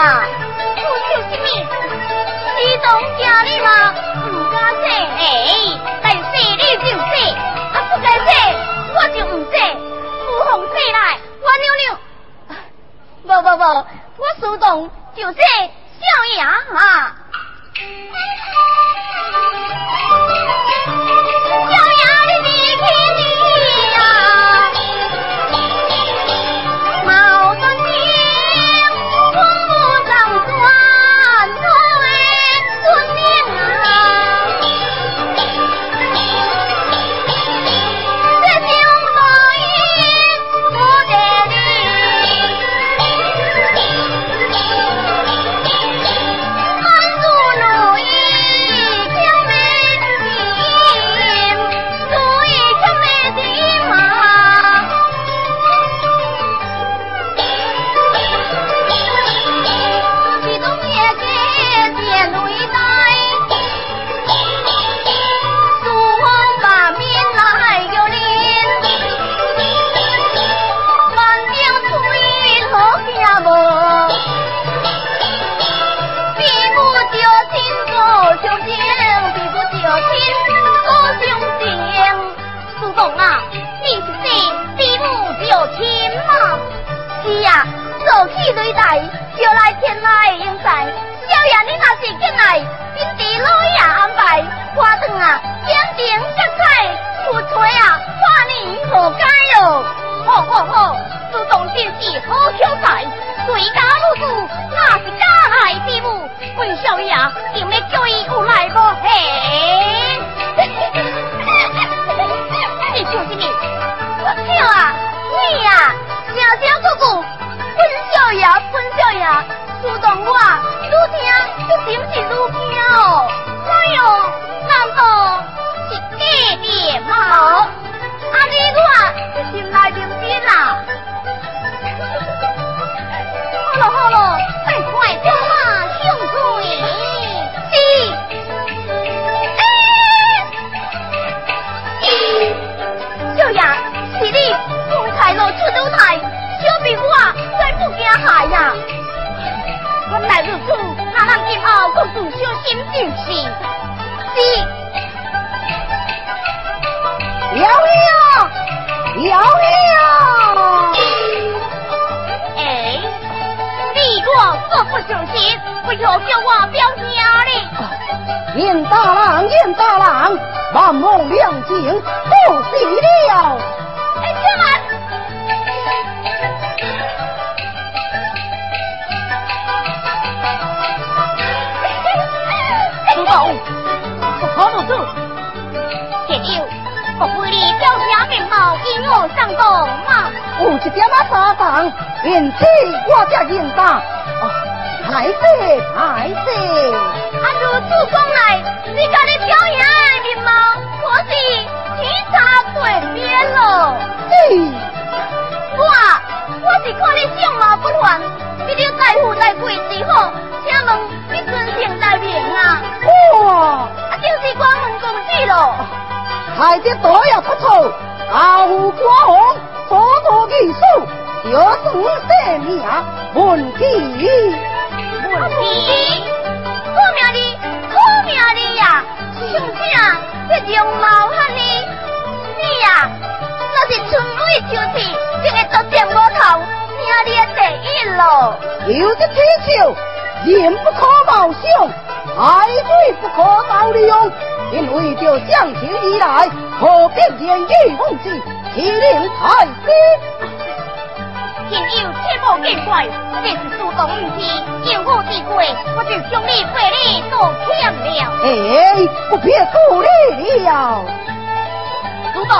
不叫什么？徐东家，你嘛唔敢说。哎，但你就说，啊不说说我就唔说。我从厝内，我扭扭，无无无，我徐东就说小杨啊。人妻我叫人当，哦，来者来者。阿如此讲来，你家的表演爱面貌，可是天差地别喽。嘿，我我是看你相貌不凡，你就在乎在贵之好，请问你尊姓大名啊？我啊，就是关门公子喽。孩子多也不错，傲骨红，多多艺术。要是我命啊问题问题可命的可命的呀请啊这种老汉呢你呀那是？春梅就是这个都点过头命列第一喽有的追求人不可貌相海水不可斗量因为就相亲以来何必言语共济欺凌太平朋友切莫见怪，这是主动，不是有我之过。我就向你赔礼道歉了。哎，我偏负你了。主动，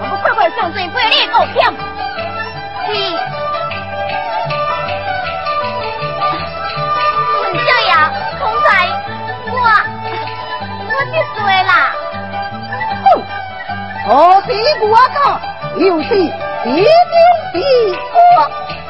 我们快快上前赔礼道歉。是。才我，我得啦。哼，好，听我讲。有是一定的过。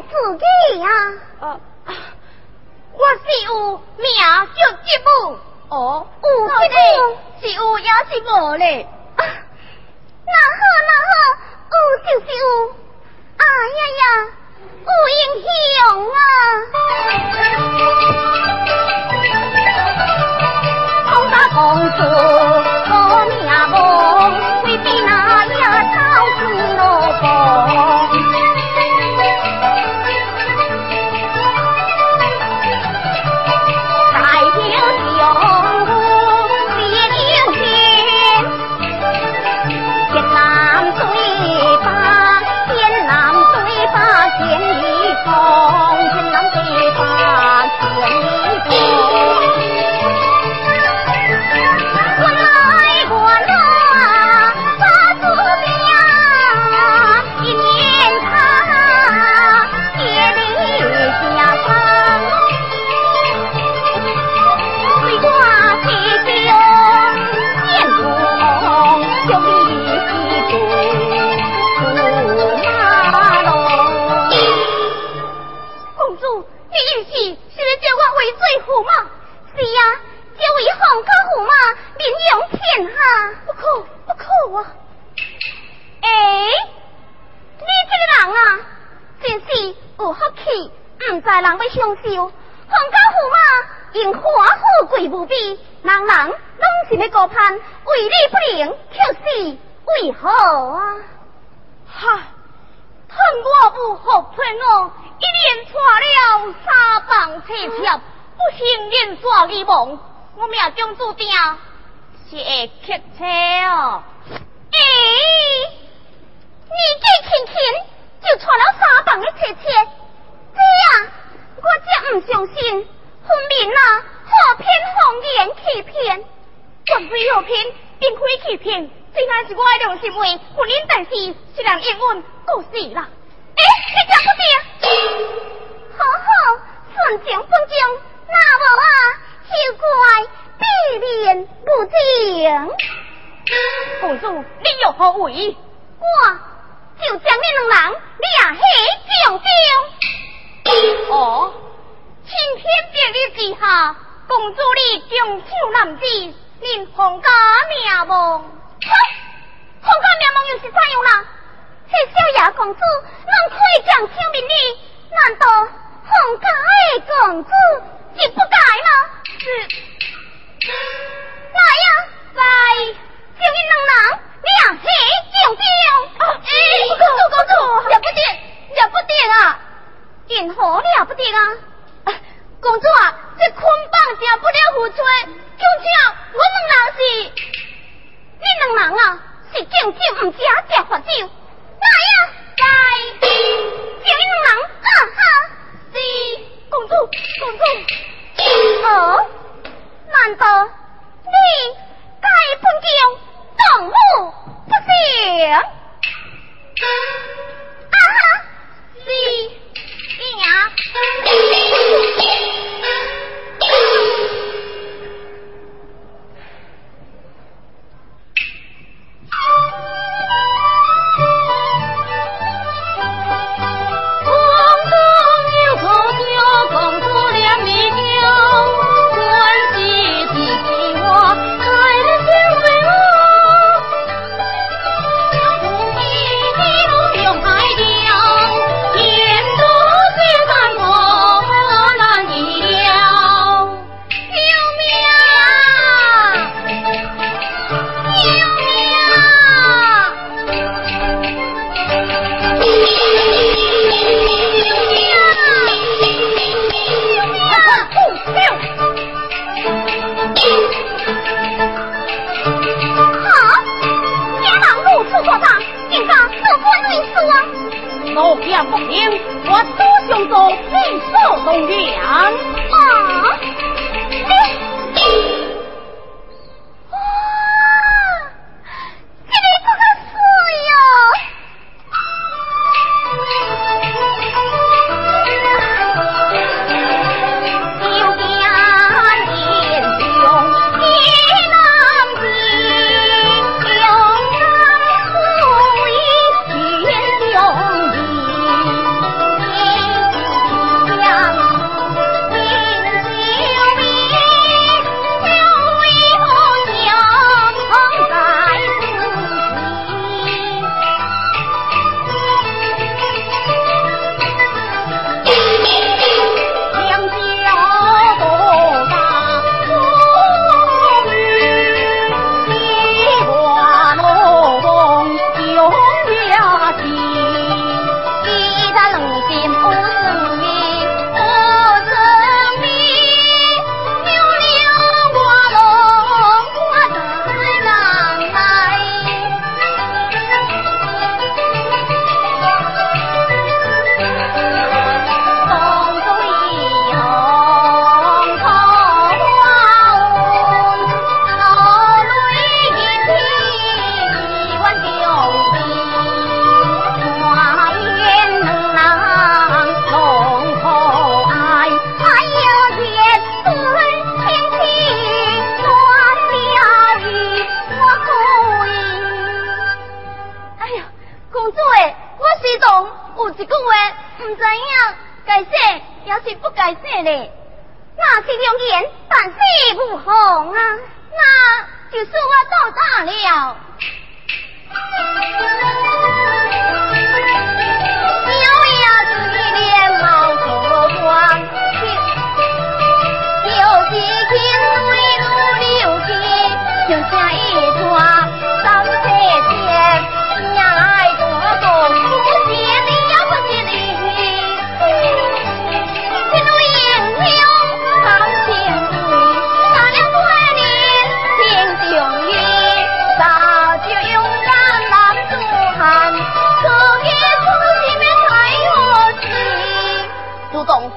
自己呀、啊啊？我是有名叫吉木。哦，有吉是有也是无嘞？那、好那好，有就是有。哎呀呀，有英雄啊！好大公主，好命梦，未必那野草。念纸你忘，我命中注定是会乞车哦。哎、年纪轻轻就穿了三房的乞车，这样我真唔相信，分明啊，诈骗谎言欺骗，并非诈骗，并非欺骗，真乃是我的良心话，婚姻但是是人应允，故事啦。哎、欸，你听不听？好好，顺情顺情。那无啊，就怪必然不正。公主，你有何为？我就将你两人掠去上州。哦，青天白日之下，公主你重手难治，令皇家灭亡。皇家灭亡又是怎样啦？这小雅公主，能可以讲清明呢？难道皇家的公主？你不该吗？是。来呀，来，救你能能，两起救救。啊，哎，不够，不够，不，不得，了不得啊！任何了不得啊！公主啊，这捆绑成不了付出，究竟我两是，你两人啊是敬酒唔吃吃罚酒，来呀，来，叫你两人，哈哈。公主，公主。哦，难道你该本宫动武不行？啊哈，是爹娘。是良眼，但是不红啊。那就是我到大了。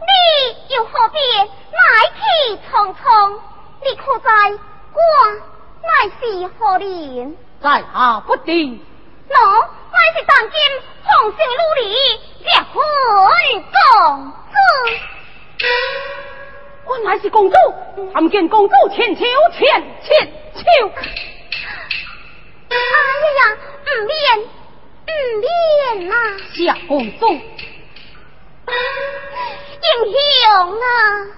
你又何必来去匆匆？你可知我乃是何人？在下不定。我，乃是当今红星如里结婚公子。我乃是公主，参见公主千秋千千秋。哎呀呀，唔免唔免呐！小公主，英雄啊！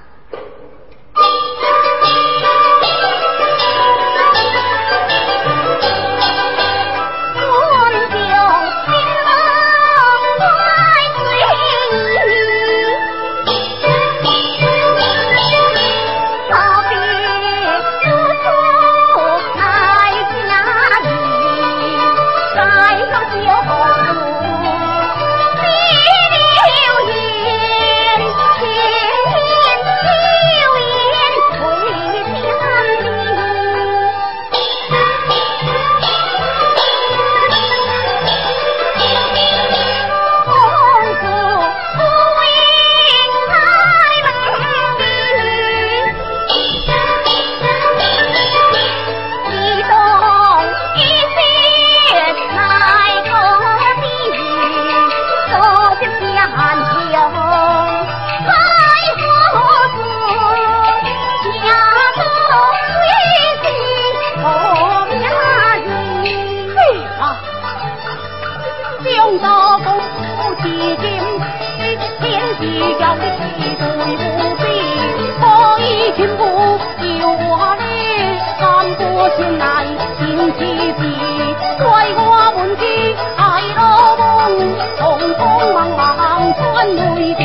怪我问天太鲁梦，红风茫茫春雷电。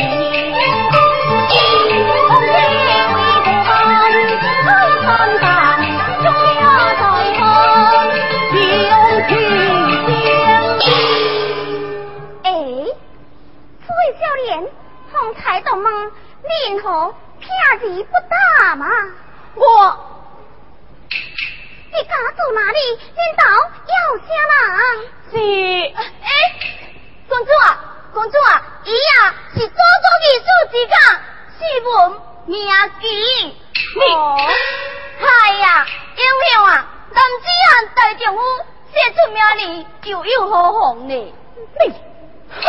哎，这少年，方才鲁问，你为何偏执不打嘛？哪里？难道要下人？是，哎、公主啊，公主啊，伊啊是祖宗的祖之家，是阮名吉。你，哎呀，英雄啊，男子汉大丈夫，写出名字就有何妨呢？你，哼。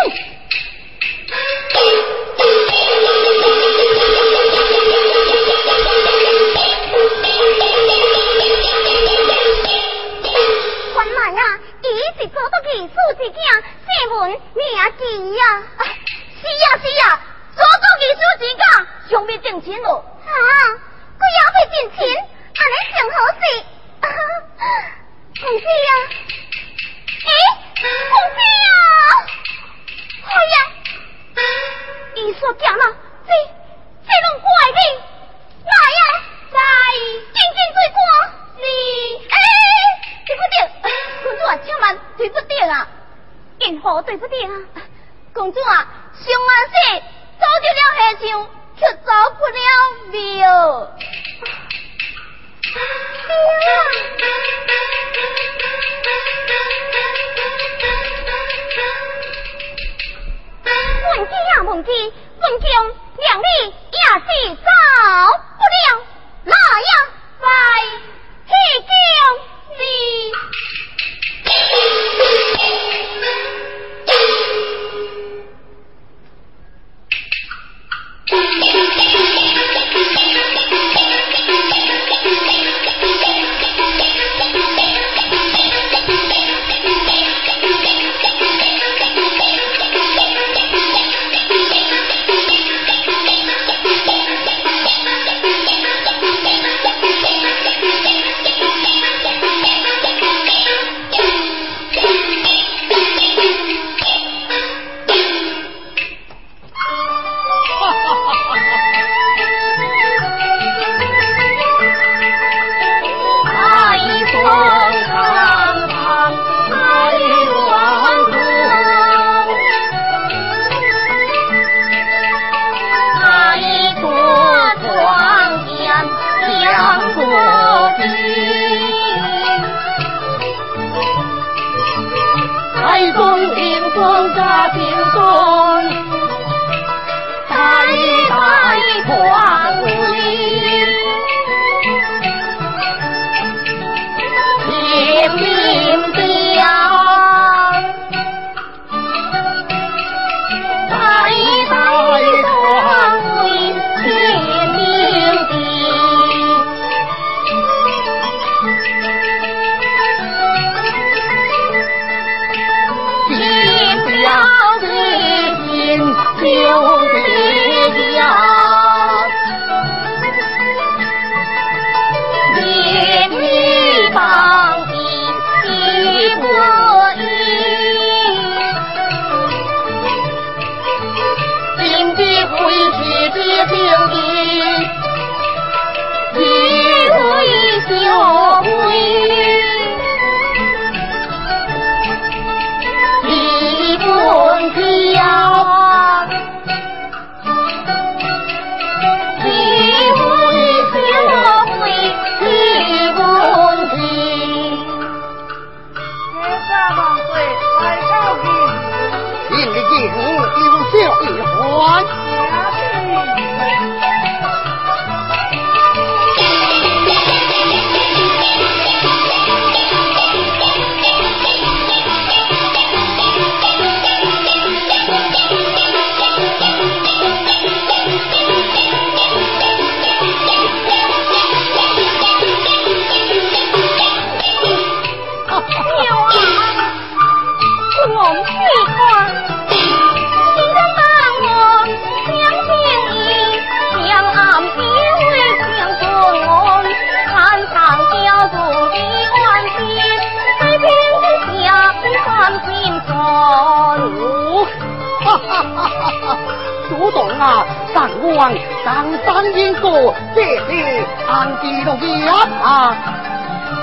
上啊，上官上三英哥，这里安地落地啊！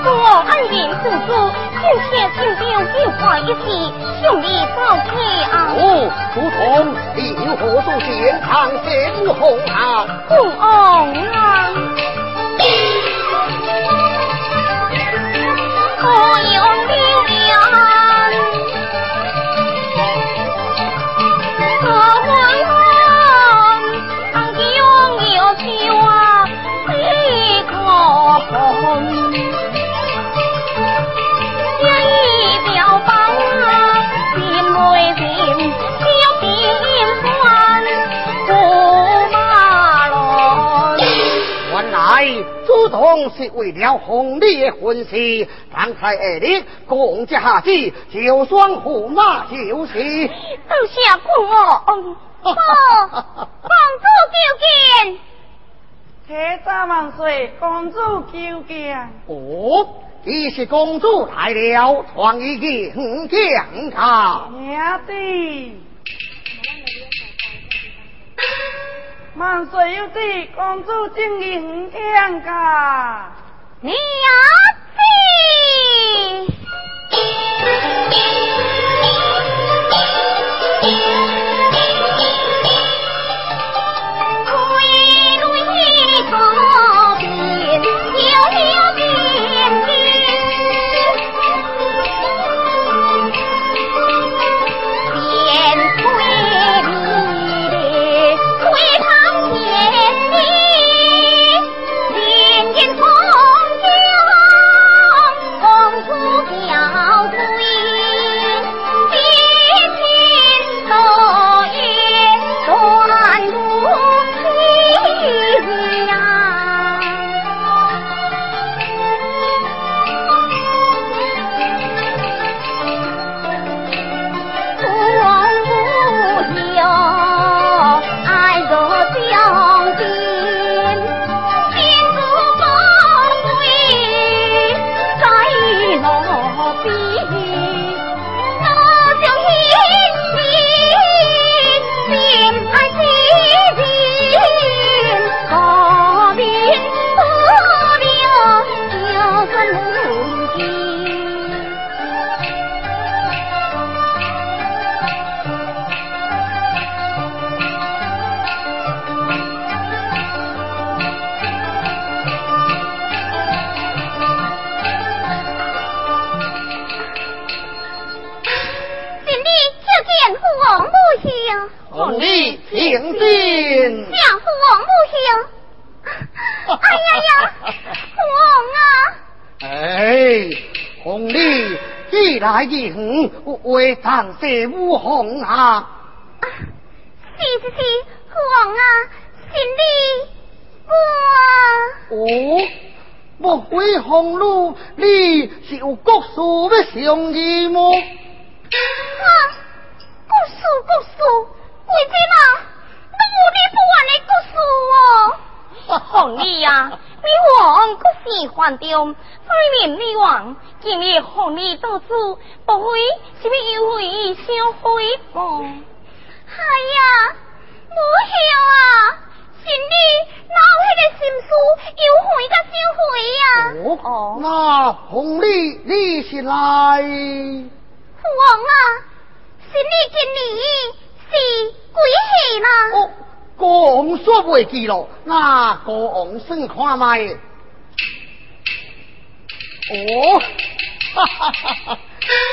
多恩人叔叔，今天请留有话一起，兄弟早起啊！哦，如同令何祖先堂先红啊！红啊！哦哟！主动是为了红丽的婚事，方才二弟共家下子，就算驸马就是。都下公哦，公主求见。铁闸万岁，公主求见。哦，你是公主来了，传一件讲卡。娘的。万岁有旨，公主正迎天噶。娘。为长谢武红啊！是是是，王啊，是你我。哦，莫非红路你是有国术的上意么？啊，国术国术，为什么？我你不完的国事哦？红你呀，你王可喜欢的，虽然你王今日红丽到此，不会是为有会相会不？哎呀，母后啊，是你哪迄个心思又会甲相会呀？哦，那红丽你是来？王啊，是你今年是几岁啦？国王说不记了，那国王先看卖。哦，哈哈哈哈！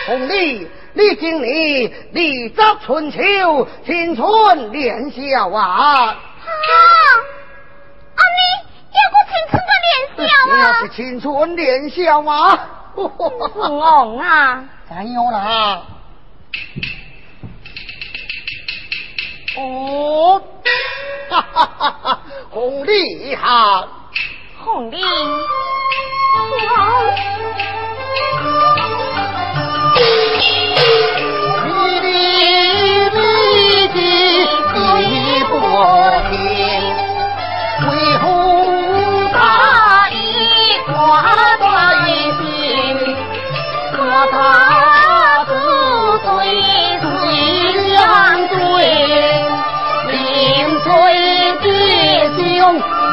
红丽，你今年立足春秋，青春年少啊！啊，啊你要过青春的年少啊？是青春年少吗？国王啊！怎样啦？哦，哈哈哈哈！红丽好，红丽你的弟弟你不听，为何大义挂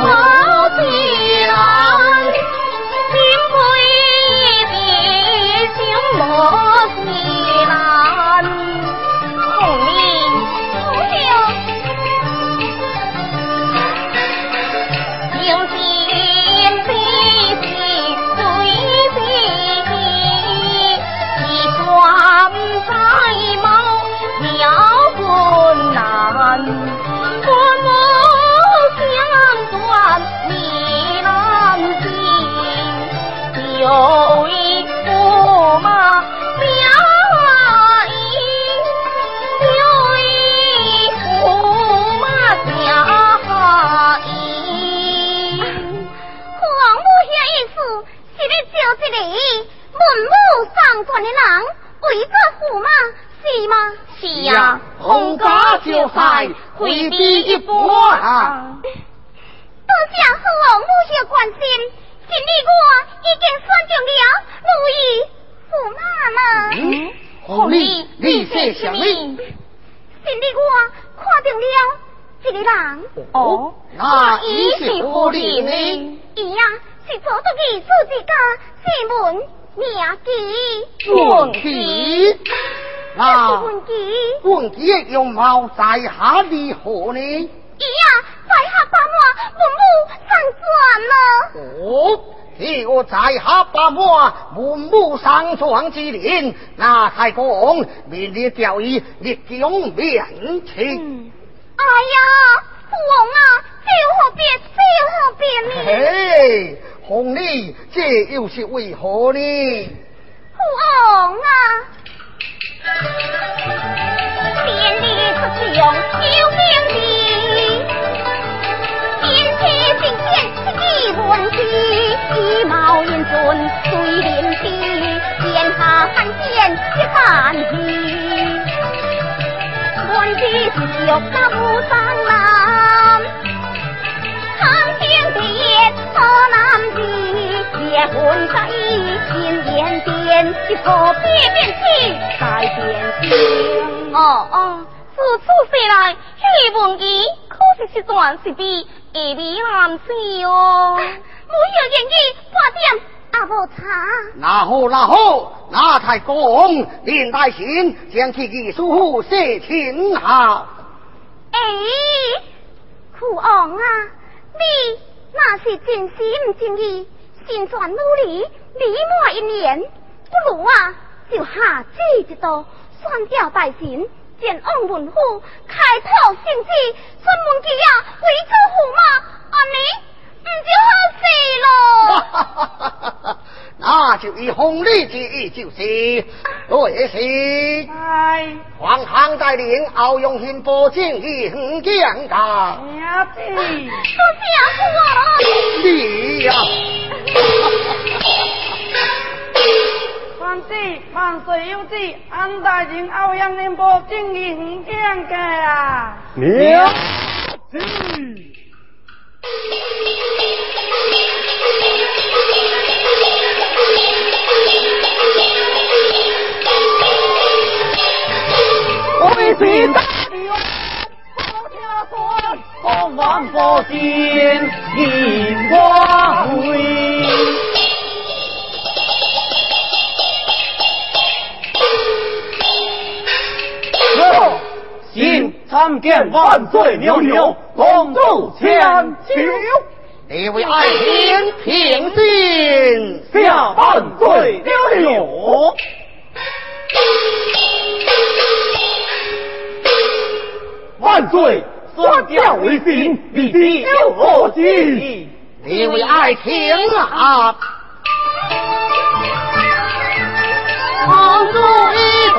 兄吗？是呀，洪家就在回避一波啊！多谢父王母亲关心，今日我已经选中了如意驸马红丽，你说什么？今日我看中了一个人。哦，那伊是何人呢？伊呀，是做得艺术之家，姓文，名吉。文吉。那文吉，文吉的容貌在下如何呢？伊呀，在下把我文武上传了。哦，这个在下把我文武上传之人，那太公明日教义立功面前。哎呀，父王啊，这又何别？这有何别呢？嘿，红丽，这又是为何呢？父王啊！千里出穷有名的，天气晴天一问题，衣帽英俊最廉耻，天下罕见一番喜。问题是玉那不上男，长亭第一好男子，结婚在新年间，一个别变起改变心。哦哦，自此飞来许文吉，可是是段是比二比男子哦。没有言语，半点阿无茶。那好那好，那太公连带信将其艺术府写清好。哎，父王啊，你那是真心真意，心存努力，理满一年，不如啊，就下旨一道，宣教大臣，前往文虎，开拓新址，专门去啊，为做驸马，安尼唔就好事咯？那就以红利之意就是，也是。哎，皇上带领敖永兴保证银将噶。娘子，多谢父王。你呀。皇子万岁有旨，安大人敖永兴保证银将噶啊。娘子。最大的哟，包家官，王宝殿，银光辉。今参见万岁牛牛，恭祝千秋。你为爱卿平定下万岁牛牛。万岁，宣教为信，你的有何计？你为爱情啊，公主一同，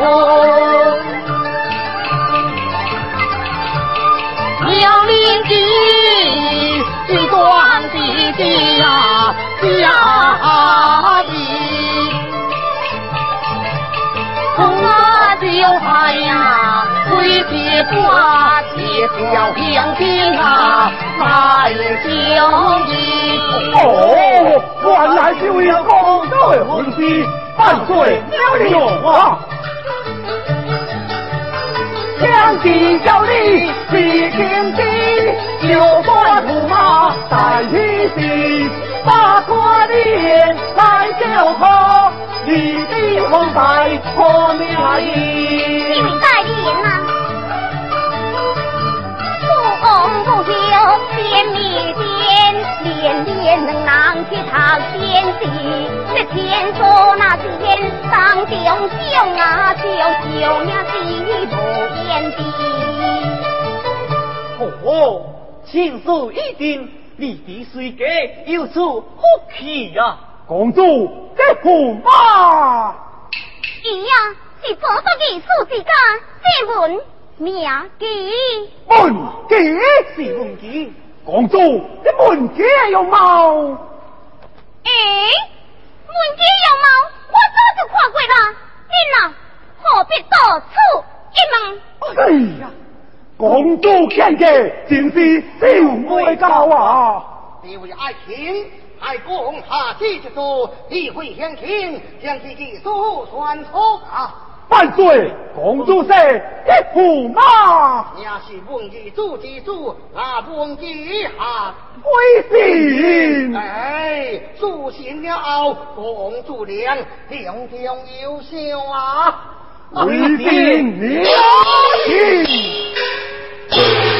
要领地，一段弟弟呀，家的，从那就海呀，为别挂。小将军啊，来相迎。哦，原来是为了公主的婚事，万岁娘娘啊！将军小礼是天地，九官驸马在一起，八卦脸来叫他，你的后代可名义？你代言呐？功不休，千里间，连连能囊去讨天地。这天说那天，当英雄啊，就救呀，地不言的。哦，情事已定，你的水家有处福气呀？公主在驸马。伊呀，是做得艺术之家，这文。名记，文记是文记，公主这文记有毛？哎，文记有毛，我早就看过啦。你呐，何必到处哎呀，公主见嘅真是小未高啊！这位爱卿，爱公下旨之书，理会相亲，将其技术传出啊！万岁，公主说一驸马，也是文义主之主，那文义下归姓。哎，主信了，公主娘，良良优秀啊！为信你 Yeah.